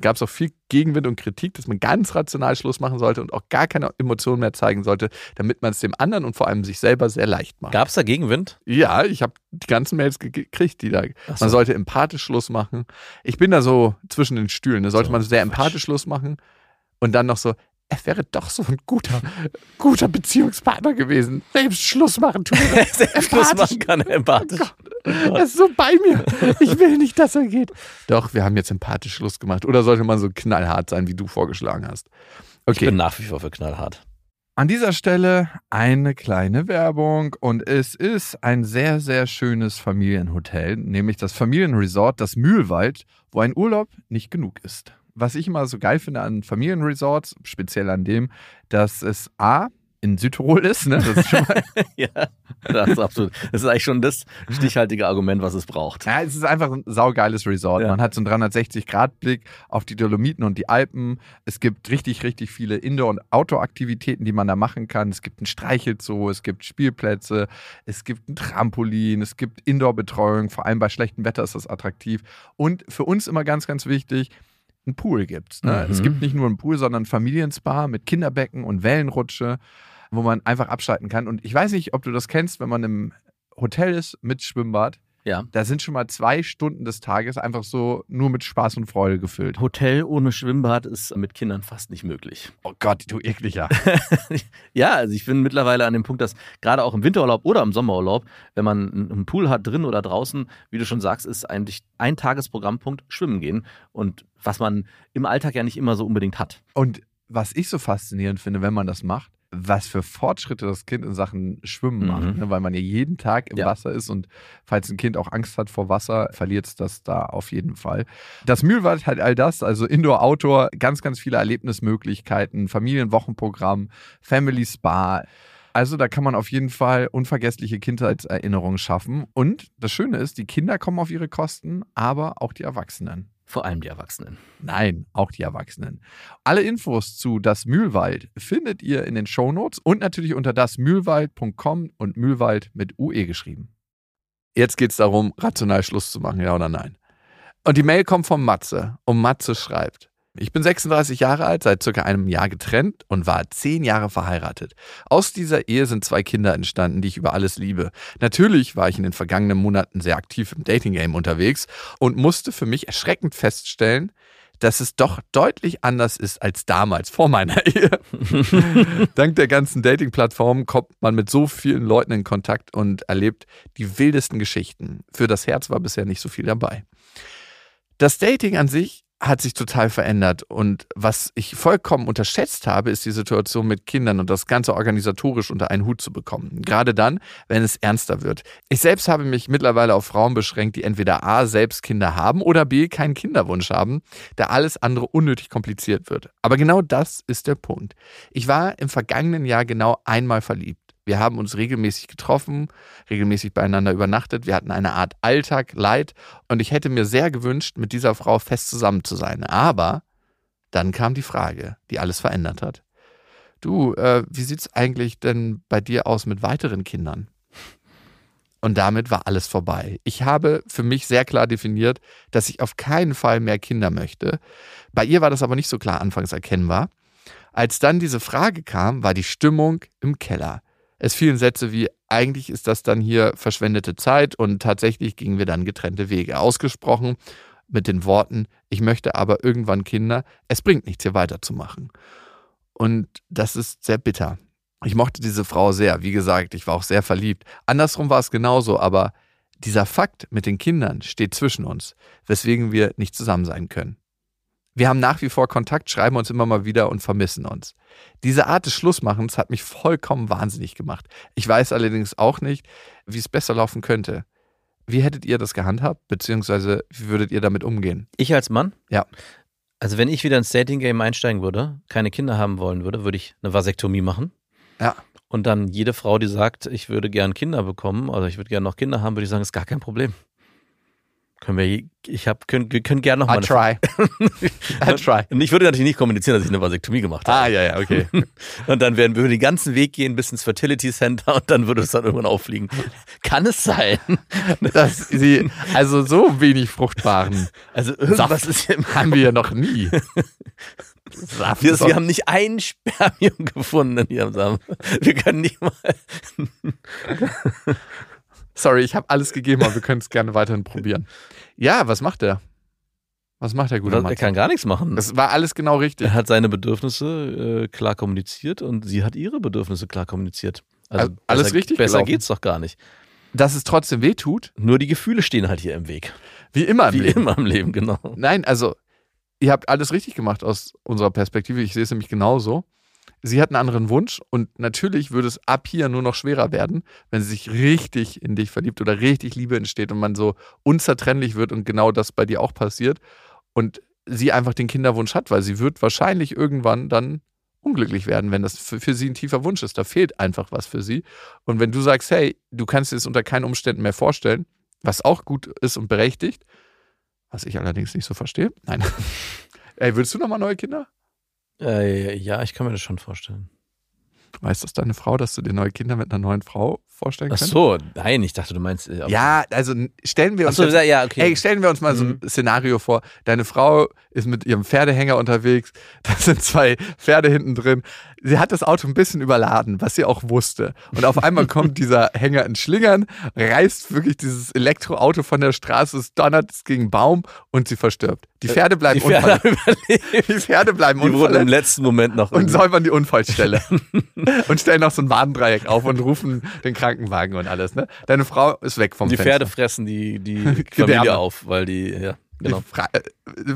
gab es auch viel Gegenwind und Kritik, dass man ganz rational Schluss machen sollte und auch gar keine Emotionen mehr zeigen sollte, damit man es dem anderen und vor allem sich selber sehr leicht macht. Gab es da Gegenwind? Ja, ich habe die ganzen Mails ge- gekriegt, die da. So. Man sollte empathisch Schluss machen. Ich bin da so zwischen den Stühlen. Da sollte So, man sehr empathisch Schluss machen und dann noch so. Er wäre doch so ein guter, guter Beziehungspartner gewesen. Selbst Schluss machen tun. Selbst Schluss machen kann er empathisch. Er ist so bei mir. Ich will nicht, dass er geht. Doch, wir haben jetzt empathisch Schluss gemacht. Oder sollte man so knallhart sein, wie du vorgeschlagen hast? Ich Okay. bin nach wie vor für knallhart. An dieser Stelle eine kleine Werbung und es ist ein sehr, sehr schönes Familienhotel, nämlich das Familienresort Das Mühlwald, wo ein Urlaub nicht genug ist. Was ich immer so geil finde an Familienresorts, speziell an dem, dass es A, in Südtirol ist, ne? Das ist schon mal, ja, das ist absolut. Das ist eigentlich schon das stichhaltige Argument, was es braucht. ja, es ist einfach ein saugeiles Resort. Ja. Man hat so einen 360-Grad-Blick auf die Dolomiten und die Alpen. Es gibt richtig, richtig viele Indoor- und Outdoor-Aktivitäten, die man da machen kann. Es gibt ein Streichelzoo, es gibt Spielplätze, es gibt ein Trampolin, es gibt Indoor-Betreuung. Vor allem bei schlechtem Wetter ist das attraktiv. Und für uns immer ganz, ganz wichtig, ein Pool gibt's. Ne? Mhm. Es gibt nicht nur einen Pool, sondern ein Familienspa mit Kinderbecken und Wellenrutsche, wo man einfach abschalten kann. Und ich weiß nicht, ob du das kennst, wenn man im Hotel ist mit Schwimmbad. Ja. Da sind schon mal zwei Stunden des Tages einfach so nur mit Spaß und Freude gefüllt. Hotel ohne Schwimmbad ist mit Kindern fast nicht möglich. Oh Gott, du ekliger. Ja, also ich bin mittlerweile an dem Punkt, dass gerade auch im Winterurlaub oder im Sommerurlaub, wenn man einen einen Pool hat, drin oder draußen, wie du schon sagst, ist eigentlich ein Tagesprogrammpunkt Schwimmen gehen. Und was man im Alltag ja nicht immer so unbedingt hat. Und was ich so faszinierend finde, wenn man das macht, was für Fortschritte das Kind in Sachen Schwimmen Mhm. macht, ne? weil man ja jeden Tag im Ja. Wasser ist und falls ein Kind auch Angst hat vor Wasser, verliert es das da auf jeden Fall. Das Mühlwald hat all das, also Indoor, Outdoor, ganz, ganz viele Erlebnismöglichkeiten, Familienwochenprogramm, Family Spa. Also da kann man auf jeden Fall unvergessliche Kindheitserinnerungen schaffen. Und das Schöne ist, die Kinder kommen auf ihre Kosten, aber auch die Erwachsenen. Vor allem die Erwachsenen. Nein, auch die Erwachsenen. Alle Infos zu Das Mühlwald findet ihr in den Shownotes und natürlich unter dasmühlwald.com und Mühlwald mit UE geschrieben. Jetzt geht es darum, rational Schluss zu machen, ja oder nein. Und die Mail kommt von Matze und Matze schreibt, ich bin 36 Jahre alt, seit circa einem Jahr getrennt und war zehn Jahre verheiratet. Aus dieser Ehe sind zwei Kinder entstanden, die ich über alles liebe. Natürlich war ich in den vergangenen Monaten sehr aktiv im Dating-Game unterwegs und musste für mich erschreckend feststellen, dass es doch deutlich anders ist als damals vor meiner Ehe. Dank der ganzen Dating-Plattformen kommt man mit so vielen Leuten in Kontakt und erlebt die wildesten Geschichten. Für das Herz war bisher nicht so viel dabei. Das Dating an sich hat sich total verändert und was ich vollkommen unterschätzt habe, ist die Situation mit Kindern und das Ganze organisatorisch unter einen Hut zu bekommen. Gerade dann, wenn es ernster wird. Ich selbst habe mich mittlerweile auf Frauen beschränkt, die entweder A selbst Kinder haben oder B keinen Kinderwunsch haben, da alles andere unnötig kompliziert wird. Aber genau das ist der Punkt. Ich war im vergangenen Jahr genau einmal verliebt. Wir haben uns regelmäßig getroffen, regelmäßig beieinander übernachtet. Wir hatten eine Art Alltag, Leid und ich hätte mir sehr gewünscht, mit dieser Frau fest zusammen zu sein. Aber dann kam die Frage, die alles verändert hat. Du, äh, wie sieht's eigentlich denn bei dir aus mit weiteren Kindern? Und damit war alles vorbei. Ich habe für mich sehr klar definiert, dass ich auf keinen Fall mehr Kinder möchte. Bei ihr war das aber nicht so klar anfangs erkennbar. Als dann diese Frage kam, war die Stimmung im Keller. Es fielen Sätze wie, eigentlich ist das dann hier verschwendete Zeit und tatsächlich gingen wir dann getrennte Wege. Ausgesprochen mit den Worten, ich möchte aber irgendwann Kinder, es bringt nichts hier weiterzumachen. Und das ist sehr bitter. Ich mochte diese Frau sehr, wie gesagt, ich war auch sehr verliebt. Andersrum war es genauso, aber dieser Fakt mit den Kindern steht zwischen uns, weswegen wir nicht zusammen sein können. Wir haben nach wie vor Kontakt, schreiben uns immer mal wieder und vermissen uns. Diese Art des Schlussmachens hat mich vollkommen wahnsinnig gemacht. Ich weiß allerdings auch nicht, wie es besser laufen könnte. Wie hättet ihr das gehandhabt, beziehungsweise wie würdet ihr damit umgehen? Ich als Mann? Ja. Also wenn ich wieder ins Dating-Game einsteigen würde, keine Kinder haben wollen würde, würde ich eine Vasektomie machen. Ja. Und dann jede Frau, die sagt, ich würde gern Kinder bekommen, also ich würde gern noch Kinder haben, würde ich sagen, ist gar kein Problem. Können wir, ich hab, können, wir können gerne noch mal I try. I try. Und ich würde natürlich nicht kommunizieren, dass ich eine Vasektomie gemacht habe. Ah, ja, ja, okay. Und dann werden wir den ganzen Weg gehen bis ins Fertility Center und dann würde es dann irgendwann auffliegen. Kann es sein? Dass sie, also so wenig fruchtbaren Also irgendwas Saft ist hier im haben wir ja noch nie. Saft wir, wir haben nicht ein Spermium gefunden in ihrem Samen. Wir können nicht mal. Sorry, ich habe alles gegeben, aber wir können es gerne weiterhin probieren. Ja, was macht er? Was macht der gute Er Mann? kann gar nichts machen. Das war alles genau richtig. Er hat seine Bedürfnisse äh, klar kommuniziert und sie hat ihre Bedürfnisse klar kommuniziert. Also Also alles besser, richtig Besser gelaufen. geht's doch gar nicht. Dass es trotzdem weh tut, Nur die Gefühle stehen halt hier im Weg. wie immer im Wie Leben. immer im Leben, genau. Nein, also ihr habt alles richtig gemacht aus unserer Perspektive. Ich sehe es nämlich genauso. Sie hat einen anderen Wunsch und natürlich würde es ab hier nur noch schwerer werden, wenn sie sich richtig in dich verliebt oder richtig Liebe entsteht und man so unzertrennlich wird und genau das bei dir auch passiert und sie einfach den Kinderwunsch hat, weil sie wird wahrscheinlich irgendwann dann unglücklich werden, wenn das für, für sie ein tiefer Wunsch ist. Da fehlt einfach was für sie. Und wenn du sagst, hey, du kannst dir das unter keinen Umständen mehr vorstellen, was auch gut ist und berechtigt, was ich allerdings nicht so verstehe. Nein. Ey, willst du nochmal neue Kinder? Äh, ja, ich kann mir das schon vorstellen. Weiß das deine Frau, dass du dir neue Kinder mit einer neuen Frau vorstellen Ach kannst? so, nein, ich dachte, du meinst. Äh, Ja, also stellen wir Ach uns so, jetzt, ja, okay. Ey, stellen wir uns mal so ein Szenario vor. Deine Frau ist mit ihrem Pferdehänger unterwegs. Da sind zwei Pferde hinten drin. Sie hat das Auto ein bisschen überladen, was sie auch wusste. Und auf einmal kommt dieser Hänger in Schlingern, reißt wirklich dieses Elektroauto von der Straße, es donnert es gegen Baum und sie verstirbt. Die Pferde bleiben die Pferde unverletzt. Die Pferde bleiben Die wurden im letzten Moment noch. und säubern die Unfallstelle und stellen noch so ein Warndreieck auf und rufen den Krankenwagen und alles. Ne? Deine Frau ist weg vom die Fenster. Pferde fressen die, die. Familie auf, weil die, ja, genau.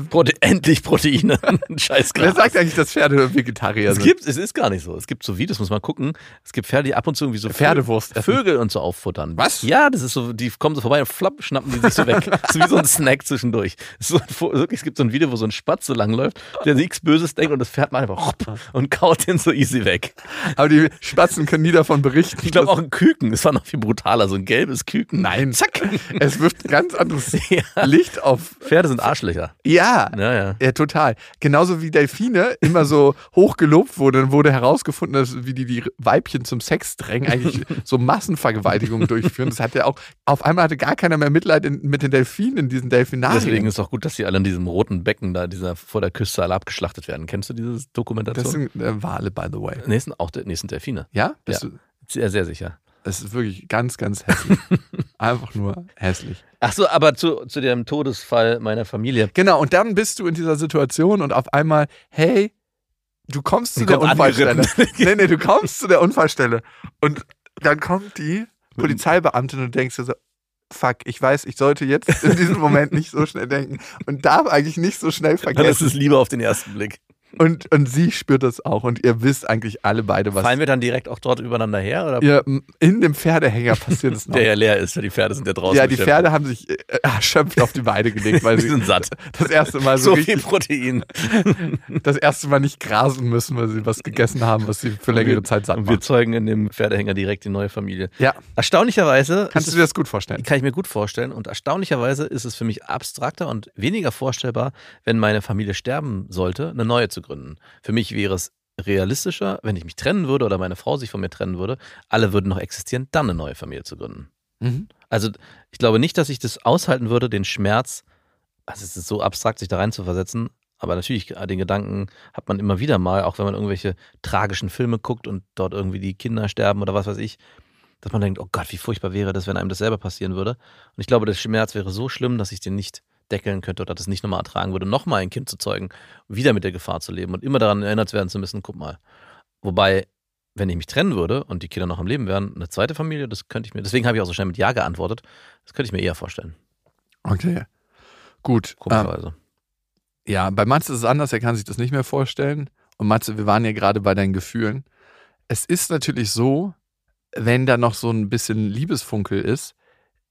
Prote endlich Proteine. Scheiß Wer sagt eigentlich, dass Pferde Vegetarier Es sind? gibt, es ist gar nicht so. Es gibt so Videos, muss man gucken. Es gibt Pferde, die ab und zu irgendwie so Pferdewurst essen. Vögel und so auffuttern. Was? Ja, das ist so, die kommen so vorbei und flapp, schnappen die sich so weg. Das ist wie so ein Snack zwischendurch. Es, so, wirklich, es gibt so ein Video, wo so ein Spatz so lang läuft, der nichts Böses denkt und das Pferd macht einfach hopp und kaut den so easy weg. Aber die Spatzen können nie davon berichten. Ich glaube auch ein Küken, das war noch viel brutaler, so ein gelbes Küken. Nein. Zack. Es wirft ganz anderes Ja. Licht auf. Pferde sind Arschlöcher. Ja. Ja, ja. Ja, total. Genauso wie Delfine immer so hoch gelobt wurde, dann wurde herausgefunden, dass wie die die Weibchen zum Sex drängen, eigentlich so Massenvergewaltigungen durchführen. Das hat ja auch, auf einmal hatte gar keiner mehr Mitleid in, mit den Delfinen in diesen Delfinarien. Deswegen ist auch gut, dass die alle in diesem roten Becken da, dieser vor der Küste alle abgeschlachtet werden. Kennst du diese Dokumentation? das sind äh, Wale, by the way. Sind auch nee, sind Delfine. Ja? Bist Ja. Du, Sehr, sehr sicher. Das ist wirklich ganz, ganz hässlich. Einfach nur hässlich. Ach so, aber zu, zu dem Todesfall meiner Familie. Genau, und dann bist du in dieser Situation und auf einmal, hey, du kommst zu der kommt Unfallstelle. nee, nee, du kommst zu der Unfallstelle. Und dann kommt die Polizeibeamtin und denkst dir so, fuck, ich weiß, ich sollte jetzt in diesem Moment nicht so schnell denken und darf eigentlich nicht so schnell Dann ist vergessen. es lieber auf den ersten Blick. Und, und sie spürt das auch und ihr wisst eigentlich alle beide, was Fallen wir dann direkt auch dort übereinander her? Oder ihr in dem Pferdehänger passiert es noch. der ja leer ist, die Pferde sind ja draußen. ja, die beschäftigt. Pferde haben sich äh, erschöpft auf die Beine gelegt, weil sie sind satt. das erste Mal so, So viel Protein. das erste Mal nicht grasen müssen, weil sie was gegessen haben, was sie für längere Zeit satt Und wir macht. zeugen in dem Pferdehänger direkt die neue Familie. Ja, Erstaunlicherweise kannst du dir das gut vorstellen? Kann ich mir gut vorstellen. Und erstaunlicherweise ist es für mich abstrakter und weniger vorstellbar, wenn meine Familie sterben sollte, eine neue zu gründen. Für mich wäre es realistischer, wenn ich mich trennen würde oder meine Frau sich von mir trennen würde, alle würden noch existieren, dann eine neue Familie zu gründen. Mhm. Also ich glaube nicht, dass ich das aushalten würde, den Schmerz, also es ist so abstrakt, sich da rein zu versetzen, aber natürlich, den Gedanken hat man immer wieder mal, auch wenn man irgendwelche tragischen Filme guckt und dort irgendwie die Kinder sterben oder was weiß ich, dass man denkt, oh Gott, wie furchtbar wäre das, wenn einem das selber passieren würde. Und ich glaube, der Schmerz wäre so schlimm, dass ich den nicht deckeln könnte oder das nicht nochmal ertragen würde, nochmal ein Kind zu zeugen, wieder mit der Gefahr zu leben und immer daran erinnert werden zu müssen, guck mal. Wobei, wenn ich mich trennen würde und die Kinder noch am Leben wären, eine zweite Familie, das könnte ich mir, deswegen habe ich auch so schnell mit Ja geantwortet, das könnte ich mir eher vorstellen, Okay. Gut. Ähm, komischerweise. ja, bei Matze ist es anders, er kann sich das nicht mehr vorstellen. Und Matze, wir waren ja gerade bei deinen Gefühlen. Es ist natürlich so, wenn da noch so ein bisschen Liebesfunkel ist,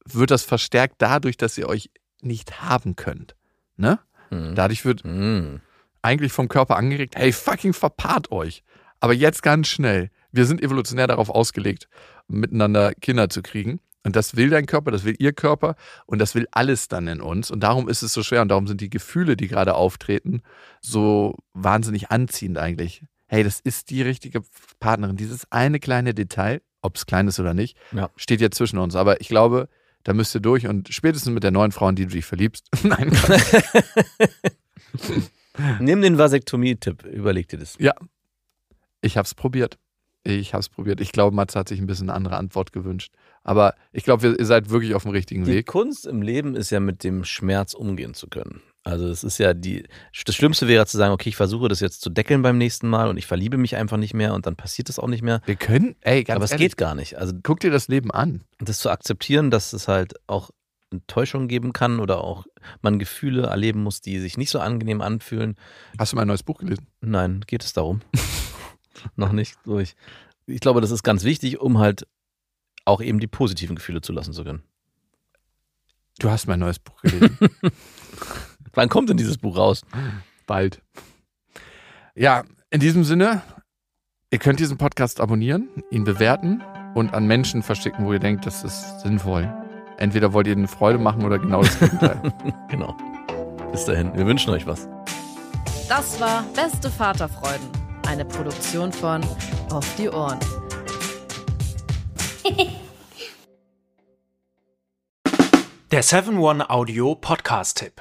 wird das verstärkt dadurch, dass ihr euch nicht haben könnt. Ne? Hm. Dadurch wird Hm. eigentlich vom Körper angeregt, hey, fucking verpaart euch. Aber jetzt ganz schnell. Wir sind evolutionär darauf ausgelegt, miteinander Kinder zu kriegen. Und das will dein Körper, das will ihr Körper und das will alles dann in uns. Und darum ist es so schwer und darum sind die Gefühle, die gerade auftreten, so wahnsinnig anziehend eigentlich. Hey, das ist die richtige Partnerin. Dieses eine kleine Detail, ob es klein ist oder nicht, Ja. steht jetzt zwischen uns. Aber ich glaube, da müsst ihr durch und spätestens mit der neuen Frau, in die du dich verliebst. Nein. Nimm den Vasektomie-Tipp, überleg dir das. ich habe es probiert. Ich habe es probiert. Ich glaube, Matze hat sich ein bisschen eine andere Antwort gewünscht. Aber ich glaube, ihr- ihr seid wirklich auf dem richtigen Die Weg. Kunst im Leben ist ja mit dem Schmerz umgehen zu können. Also es ist ja die, das Schlimmste wäre zu sagen, okay, ich versuche das jetzt zu deckeln beim nächsten Mal und ich verliebe mich einfach nicht mehr und dann passiert das auch nicht mehr. Wir können, ey, ganz Aber es geht gar nicht. Also guck dir das Leben an. das zu akzeptieren, dass es halt auch Enttäuschung geben kann oder auch man Gefühle erleben muss, die sich nicht so angenehm anfühlen. Hast du mein neues Buch gelesen? Nein, geht es darum? Noch nicht durch. Ich glaube, das ist ganz wichtig, um halt auch eben die positiven Gefühle zulassen zu können. Du hast mein neues Buch gelesen. Wann kommt denn dieses Buch raus? Bald. Ja, in diesem Sinne, ihr könnt diesen Podcast abonnieren, ihn bewerten und an Menschen verschicken, wo ihr denkt, das ist sinnvoll. Entweder wollt ihr ihnen Freude machen oder genau das Gegenteil. Genau. Bis dahin, wir wünschen euch was. Das war Beste Vaterfreuden. Eine Produktion von Auf die Ohren. Der 7-One-Audio-Podcast-Tipp.